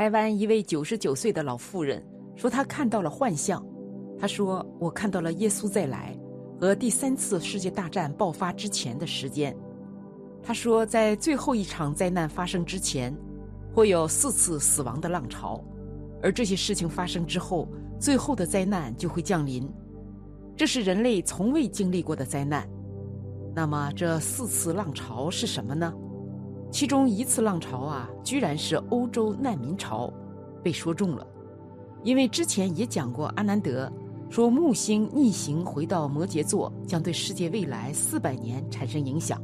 台湾一位九十九岁的老妇人说，她看到了幻象。她说：“我看到了耶稣再来和第三次世界大战爆发之前的时间。”她说，在最后一场灾难发生之前，会有四次死亡的浪潮，而这些事情发生之后，最后的灾难就会降临。这是人类从未经历过的灾难。那么，这四次浪潮是什么呢？其中一次浪潮啊，居然是欧洲难民潮，被说中了。因为之前也讲过，阿南德说木星逆行回到摩羯座，将对世界未来四百年产生影响。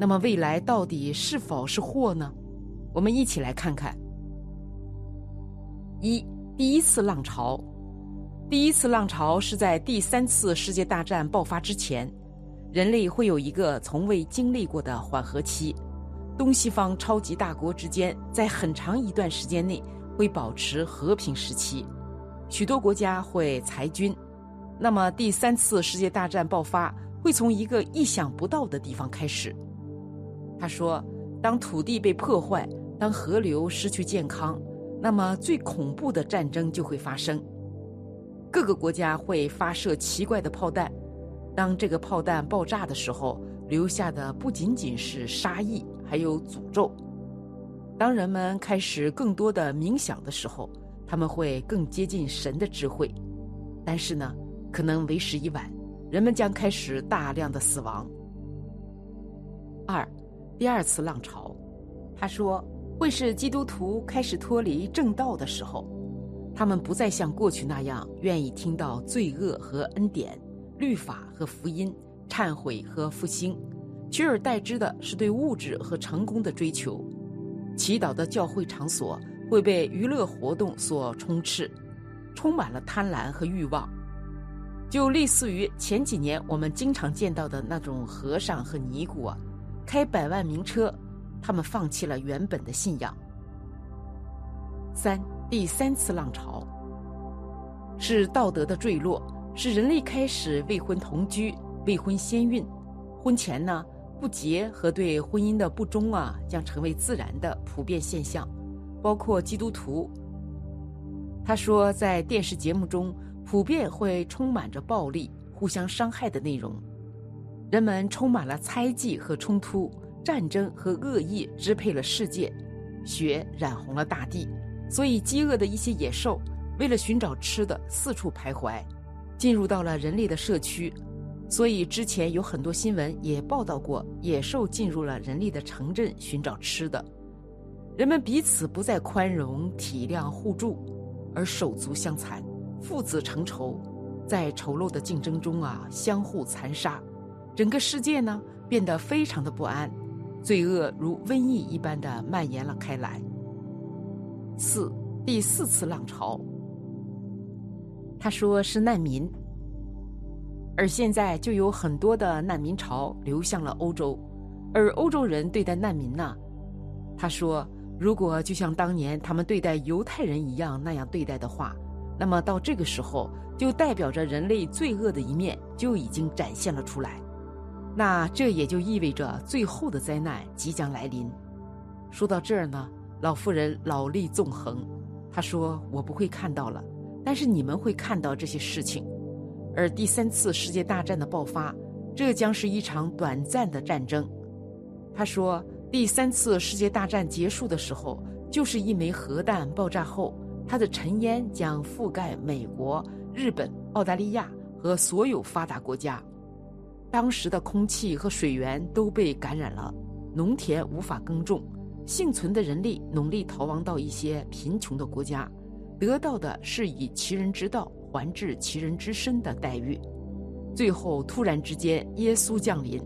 那么未来到底是否是祸呢？我们一起来看看。一，第一次浪潮，第一次浪潮是在第三次世界大战爆发之前，人类会有一个从未经历过的缓和期。东西方超级大国之间在很长一段时间内会保持和平时期，许多国家会裁军。那么第三次世界大战爆发会从一个意想不到的地方开始。他说：“当土地被破坏，当河流失去健康，那么最恐怖的战争就会发生。各个国家会发射奇怪的炮弹，当这个炮弹爆炸的时候，留下的不仅仅是杀意。”还有诅咒。当人们开始更多的冥想的时候，他们会更接近神的智慧。但是呢，可能为时已晚，人们将开始大量的死亡。二，第二次浪潮，他说会是基督徒开始脱离正道的时候，他们不再像过去那样愿意听到罪恶和恩典、律法和福音、忏悔和复兴。取而代之的是对物质和成功的追求，祈祷的教会场所会被娱乐活动所充斥，充满了贪婪和欲望，就类似于前几年我们经常见到的那种和尚和尼姑啊，开百万名车，他们放弃了原本的信仰。三第三次浪潮是道德的坠落，是人类开始未婚同居、未婚先孕，婚前呢。不洁和对婚姻的不忠啊，将成为自然的普遍现象，包括基督徒。他说，在电视节目中，普遍会充满着暴力、互相伤害的内容，人们充满了猜忌和冲突，战争和恶意支配了世界，血染红了大地，所以饥饿的一些野兽为了寻找吃的四处徘徊，进入到了人类的社区。所以之前有很多新闻也报道过，野兽进入了人类的城镇寻找吃的，人们彼此不再宽容、体谅、互助，而手足相残，父子成仇，在丑陋的竞争中啊，相互残杀，整个世界呢变得非常的不安，罪恶如瘟疫一般的蔓延了开来。四第四次浪潮，他说是难民。而现在就有很多的难民潮流向了欧洲，而欧洲人对待难民呢？他说：“如果就像当年他们对待犹太人一样那样对待的话，那么到这个时候就代表着人类罪恶的一面就已经展现了出来。那这也就意味着最后的灾难即将来临。”说到这儿呢，老妇人老泪纵横，她说：“我不会看到了，但是你们会看到这些事情。”而第三次世界大战的爆发，这将是一场短暂的战争。他说，第三次世界大战结束的时候，就是一枚核弹爆炸后，它的尘烟将覆盖美国、日本、澳大利亚和所有发达国家。当时的空气和水源都被感染了，农田无法耕种，幸存的人力努力逃亡到一些贫穷的国家，得到的是以其人之道。还治其人之身的待遇，最后突然之间，耶稣降临，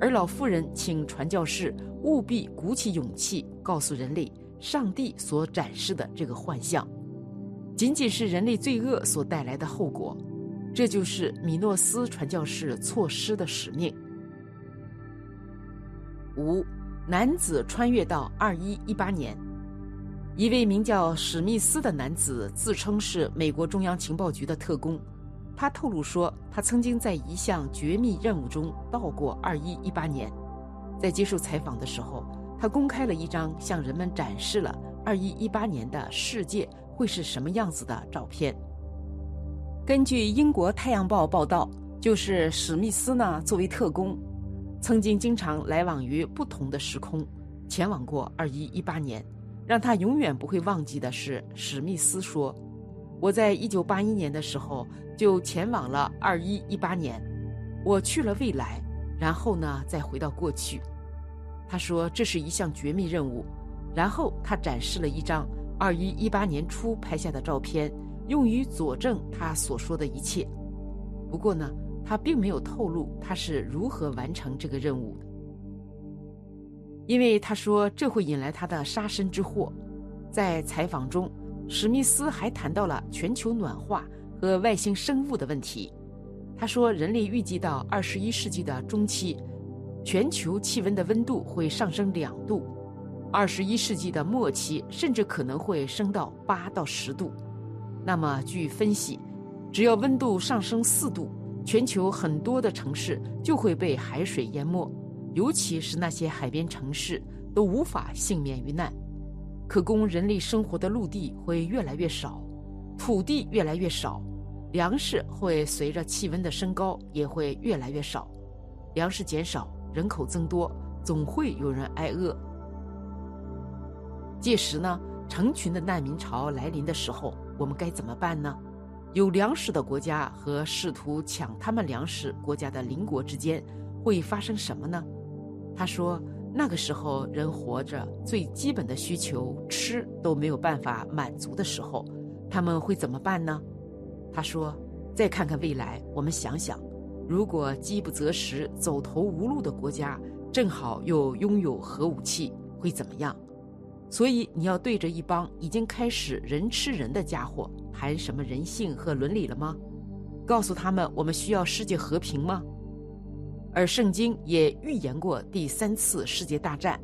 而老妇人请传教士务必鼓起勇气，告诉人类上帝所展示的这个幻象，仅仅是人类罪恶所带来的后果，这就是米诺斯传教士错失的使命。五，男子穿越到二一一八年。一位名叫史密斯的男子自称是美国中央情报局的特工，他透露说，他曾经在一项绝密任务中到过二一一八年。在接受采访的时候，他公开了一张向人们展示了二一一八年的世界会是什么样子的照片。根据英国《太阳报》报道，就是史密斯呢，作为特工，曾经经常来往于不同的时空，前往过二一一八年。让他永远不会忘记的是，史密斯说：“我在一九八一年的时候就前往了二一一八年，我去了未来，然后呢再回到过去。”他说这是一项绝密任务。然后他展示了一张二一一八年初拍下的照片，用于佐证他所说的一切。不过呢，他并没有透露他是如何完成这个任务的。因为他说这会引来他的杀身之祸。在采访中，史密斯还谈到了全球暖化和外星生物的问题。他说，人类预计到二十一世纪的中期，全球气温的温度会上升两度；二十一世纪的末期，甚至可能会升到八到十度。那么，据分析，只要温度上升四度，全球很多的城市就会被海水淹没。尤其是那些海边城市都无法幸免于难，可供人类生活的陆地会越来越少，土地越来越少，粮食会随着气温的升高也会越来越少，粮食减少，人口增多，总会有人挨饿。届时呢，成群的难民潮来临的时候，我们该怎么办呢？有粮食的国家和试图抢他们粮食国家的邻国之间会发生什么呢？他说：“那个时候，人活着最基本的需求吃都没有办法满足的时候，他们会怎么办呢？”他说：“再看看未来，我们想想，如果饥不择食、走投无路的国家正好又拥有核武器，会怎么样？所以你要对着一帮已经开始人吃人的家伙谈什么人性和伦理了吗？告诉他们我们需要世界和平吗？”而圣经也预言过第三次世界大战，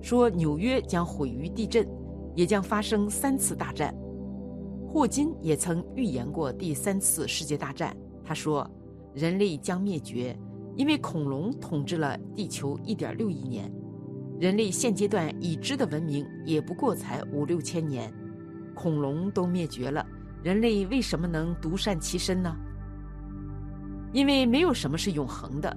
说纽约将毁于地震，也将发生三次大战。霍金也曾预言过第三次世界大战，他说人类将灭绝，因为恐龙统治了地球一点六亿年，人类现阶段已知的文明也不过才五六千年，恐龙都灭绝了，人类为什么能独善其身呢？因为没有什么是永恒的。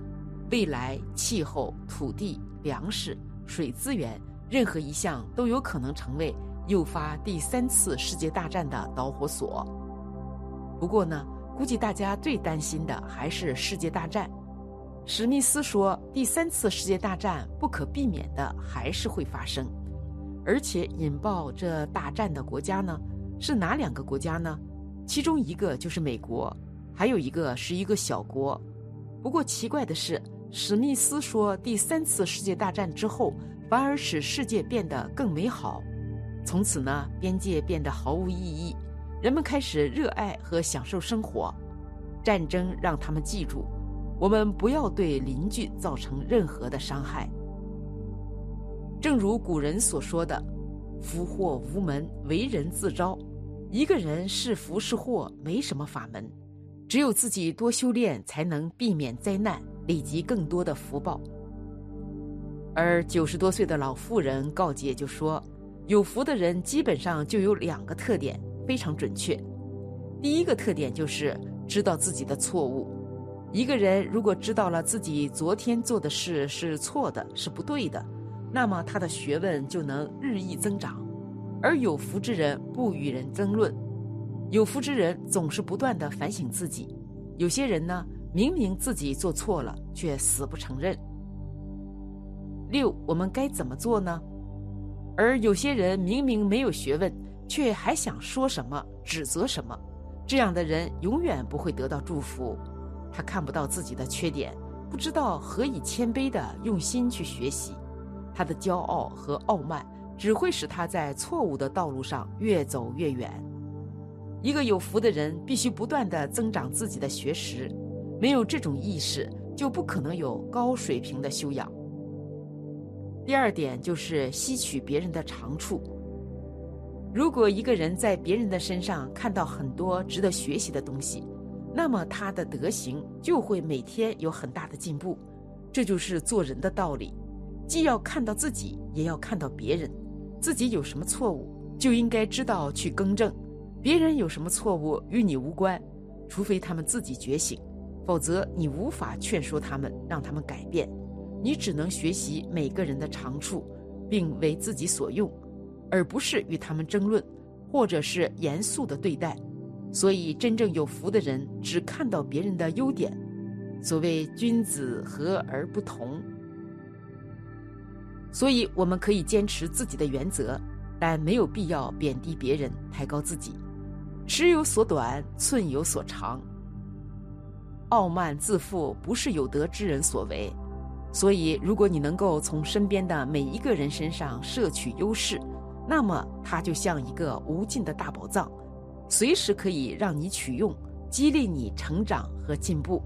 未来气候、土地、粮食、水资源，任何一项都有可能成为诱发第三次世界大战的导火索。不过呢，估计大家最担心的还是世界大战。史密斯说，第三次世界大战不可避免的还是会发生，而且引爆这大战的国家呢，是哪两个国家呢？其中一个就是美国，还有一个是一个小国。不过奇怪的是。史密斯说：“第三次世界大战之后，反而使世界变得更美好。从此呢，边界变得毫无意义，人们开始热爱和享受生活。战争让他们记住，我们不要对邻居造成任何的伤害。正如古人所说的：‘福祸无门，为人自招。’一个人是福是祸，没什么法门，只有自己多修炼，才能避免灾难。”累积更多的福报，而九十多岁的老妇人告诫就说：“有福的人基本上就有两个特点，非常准确。第一个特点就是知道自己的错误。一个人如果知道了自己昨天做的事是错的，是不对的，那么他的学问就能日益增长。而有福之人不与人争论，有福之人总是不断的反省自己。有些人呢？”明明自己做错了，却死不承认。六，我们该怎么做呢？而有些人明明没有学问，却还想说什么、指责什么，这样的人永远不会得到祝福。他看不到自己的缺点，不知道何以谦卑的用心去学习。他的骄傲和傲慢只会使他在错误的道路上越走越远。一个有福的人必须不断的增长自己的学识。没有这种意识，就不可能有高水平的修养。第二点就是吸取别人的长处。如果一个人在别人的身上看到很多值得学习的东西，那么他的德行就会每天有很大的进步。这就是做人的道理，既要看到自己，也要看到别人。自己有什么错误，就应该知道去更正。别人有什么错误与你无关，除非他们自己觉醒，否则你无法劝说他们让他们改变。你只能学习每个人的长处，并为自己所用，而不是与他们争论，或者是严肃的对待。所以，真正有福的人只看到别人的优点。所谓君子和而不同。所以，我们可以坚持自己的原则，但没有必要贬低别人，抬高自己。尺有所短，寸有所长。傲慢自负不是有德之人所为。所以，如果你能够从身边的每一个人身上摄取优势，那么它就像一个无尽的大宝藏，随时可以让你取用，激励你成长和进步。